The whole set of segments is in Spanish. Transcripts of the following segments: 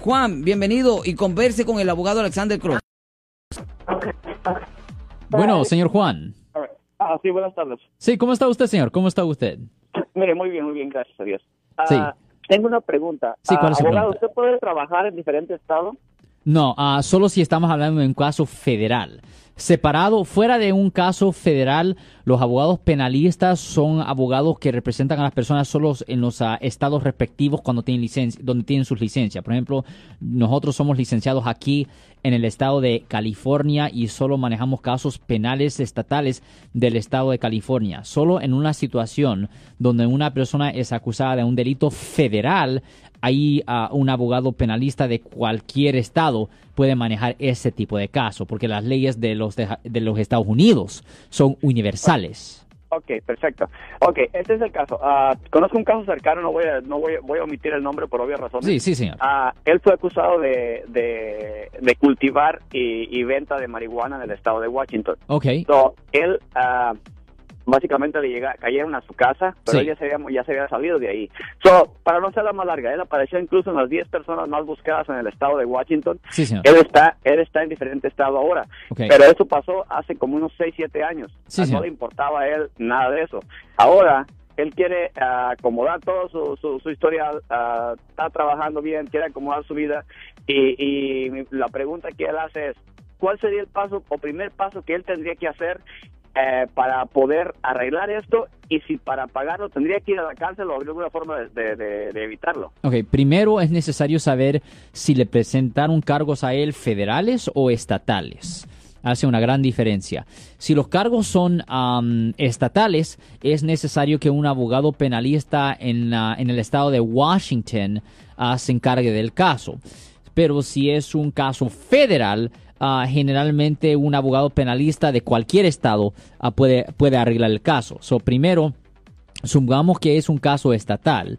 Juan, bienvenido y converse con el abogado Alexander Cross. Bueno, señor Juan. Ah, sí, buenas tardes. Sí, ¿cómo está usted, señor? ¿Cómo está usted? Mire, muy bien, muy bien, gracias a Dios. Sí. Ah, tengo una pregunta. Sí, ¿cuál es su Ah, abogado, pregunta? ¿usted puede trabajar en diferentes estados? No, ah, solo si estamos hablando de un caso federal. Separado, fuera de un caso federal, los abogados penalistas son abogados que representan a las personas solo en los ah, estados respectivos cuando tienen licencia, donde tienen sus licencias. Por ejemplo, nosotros somos licenciados aquí en el estado de California y solo manejamos casos penales estatales del estado de California. Solo en una situación donde una persona es acusada de un delito federal, ahí ah, un abogado penalista de cualquier estado puede manejar ese tipo de caso, porque las leyes de los, de, de los Estados Unidos son universales. Ok, perfecto. Ok, este es el caso. Ah, conozco un caso cercano, no voy a, no voy, a- voy a omitir el nombre por obvias razones. Sí, sí, señor. Ah, él fue acusado de, de, de cultivar y, y venta de marihuana en el estado de Washington. Ok. So, él ah, básicamente le llega, cayeron a su casa, pero Sí. él ya se, había, ya se había salido de ahí. So, para no ser la más larga, él apareció incluso en las 10 personas más buscadas en el estado de Washington. Sí, señor. Él está, él está en diferente estado ahora. Pero eso pasó hace como unos 6, 7 años. Sí, no le importaba a él nada de eso. Ahora, él quiere ah, acomodar todo su, su, su historial, ah, está trabajando bien, quiere acomodar su vida. Y, y la pregunta que él hace es, ¿cuál sería el paso o primer paso que él tendría que hacer eh, para poder arreglar esto? Y si para pagarlo tendría que ir a la cárcel o habría alguna forma de, evitarlo. Ok, primero es necesario saber si le presentaron cargos a él federales o estatales. Hace una gran diferencia. Si los cargos son estatales, es necesario que un abogado penalista en, la- en el estado de Washington ah, se encargue del caso. Pero si es un caso federal, ah, generalmente un abogado penalista de cualquier estado ah, puede, puede arreglar el caso. So, primero, Supongamos que es un caso estatal.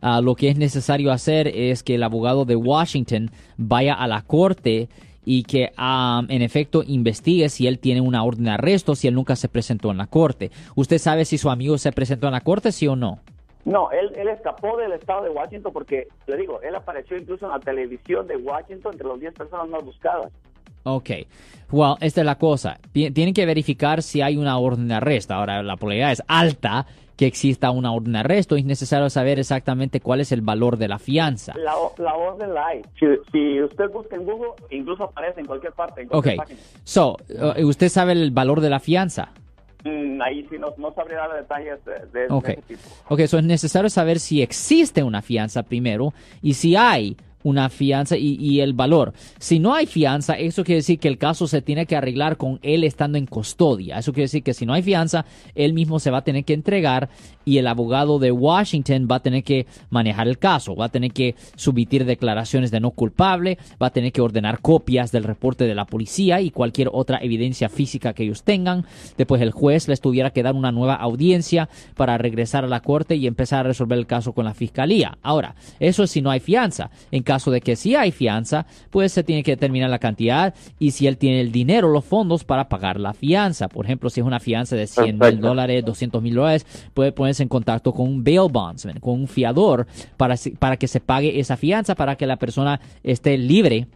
Ah, lo que es necesario hacer es que el abogado de Washington vaya a la corte y que en efecto investigue si él tiene una orden de arresto, si él nunca se presentó en la corte. ¿Usted sabe si su amigo se presentó en la corte, sí o no? No, él, él escapó del estado de Washington porque, le digo, él apareció incluso en la televisión de Washington entre las 10 personas más buscadas. Ok. Well, esta es la cosa. Tienen que verificar si hay una orden de arresto. Ahora, la probabilidad es alta que exista una orden de arresto. Es necesario saber exactamente cuál es el valor de la fianza. La, la orden la hay. Si, si usted busca en Google, incluso aparece en cualquier parte, en Ok. cualquier página. So, uh, ¿usted sabe el valor de la fianza? Mm, ahí sí no, no sabría dar detalles de, de- de Ok. ese tipo. Ok, eso es necesario saber si existe una fianza primero y si hay una fianza y, el valor. Si no hay fianza, eso quiere decir que el caso se tiene que arreglar con él estando en custodia. Eso quiere decir que si no hay fianza, él mismo se va a tener que entregar y el abogado de Washington va a tener que manejar el caso, va a tener que submitir declaraciones de no culpable, va a tener que ordenar copias del reporte de la policía y cualquier otra evidencia física que ellos tengan. Después el juez les tuviera que dar una nueva audiencia para regresar a la corte y empezar a resolver el caso con la fiscalía. Ahora, eso es si no hay fianza. En caso de que sí hay fianza, pues se tiene que determinar la cantidad y si él tiene el dinero, los fondos para pagar la fianza. Por ejemplo, si es una fianza de 100 mil dólares, 200 mil dólares, puede ponerse en contacto con un bail bondsman, con un fiador, para, para que se pague esa fianza, para que la persona esté libre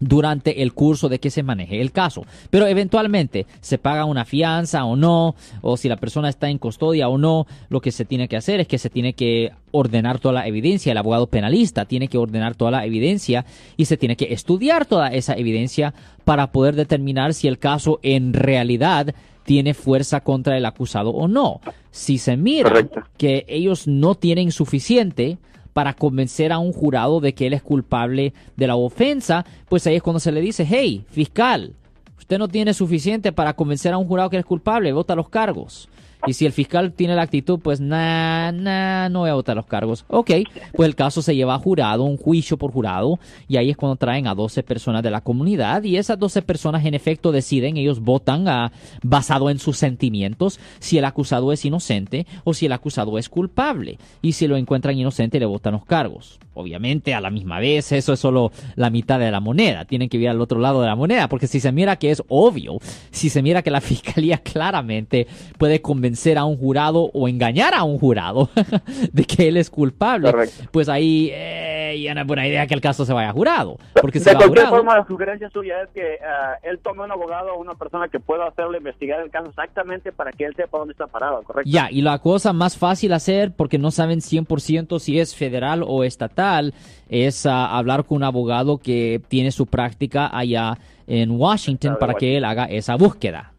durante el curso de que se maneje el caso. Pero eventualmente se paga una fianza o no, o si la persona está en custodia o no, lo que se tiene que hacer es que se tiene que ordenar toda la evidencia, el abogado penalista tiene que ordenar toda la evidencia y se tiene que estudiar toda esa evidencia para poder determinar si el caso en realidad tiene fuerza contra el acusado o no. Si se mira Correcto. que ellos no tienen suficiente para convencer a un jurado de que él es culpable de la ofensa, pues ahí es cuando se le dice, hey, fiscal, usted no tiene suficiente para convencer a un jurado que es culpable, vota los cargos. Y si el fiscal tiene la actitud, pues nah, nah, no voy a votar los cargos. Ok, pues el caso se lleva a jurado, un juicio por jurado, y ahí es cuando traen a 12 personas de la comunidad, y esas 12 personas en efecto deciden, ellos votan ah, basado en sus sentimientos, si el acusado es inocente o si el acusado es culpable. Y si lo encuentran inocente, le votan los cargos. Obviamente, a la misma vez, eso es solo la mitad de la moneda. Tienen que ir al otro lado de la moneda, porque si se mira que es obvio, si se mira que la fiscalía claramente puede convencer a un jurado o engañar a un jurado de que él es culpable, Correcto. pues ahí eh, ya no es buena idea que el caso se vaya a jurado. Porque si de va a cualquier jurado, forma, la sugerencia suya es que ah, él tome un abogado o una persona que pueda hacerle investigar el caso exactamente para que él sepa dónde está parado, ¿correcto? Ya, y la cosa más fácil hacer, porque no saben 100% si es federal o estatal, es ah, hablar con un abogado que tiene su práctica allá en Washington para que él haga esa búsqueda.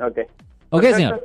Ok. Ok, Perfecto. señor.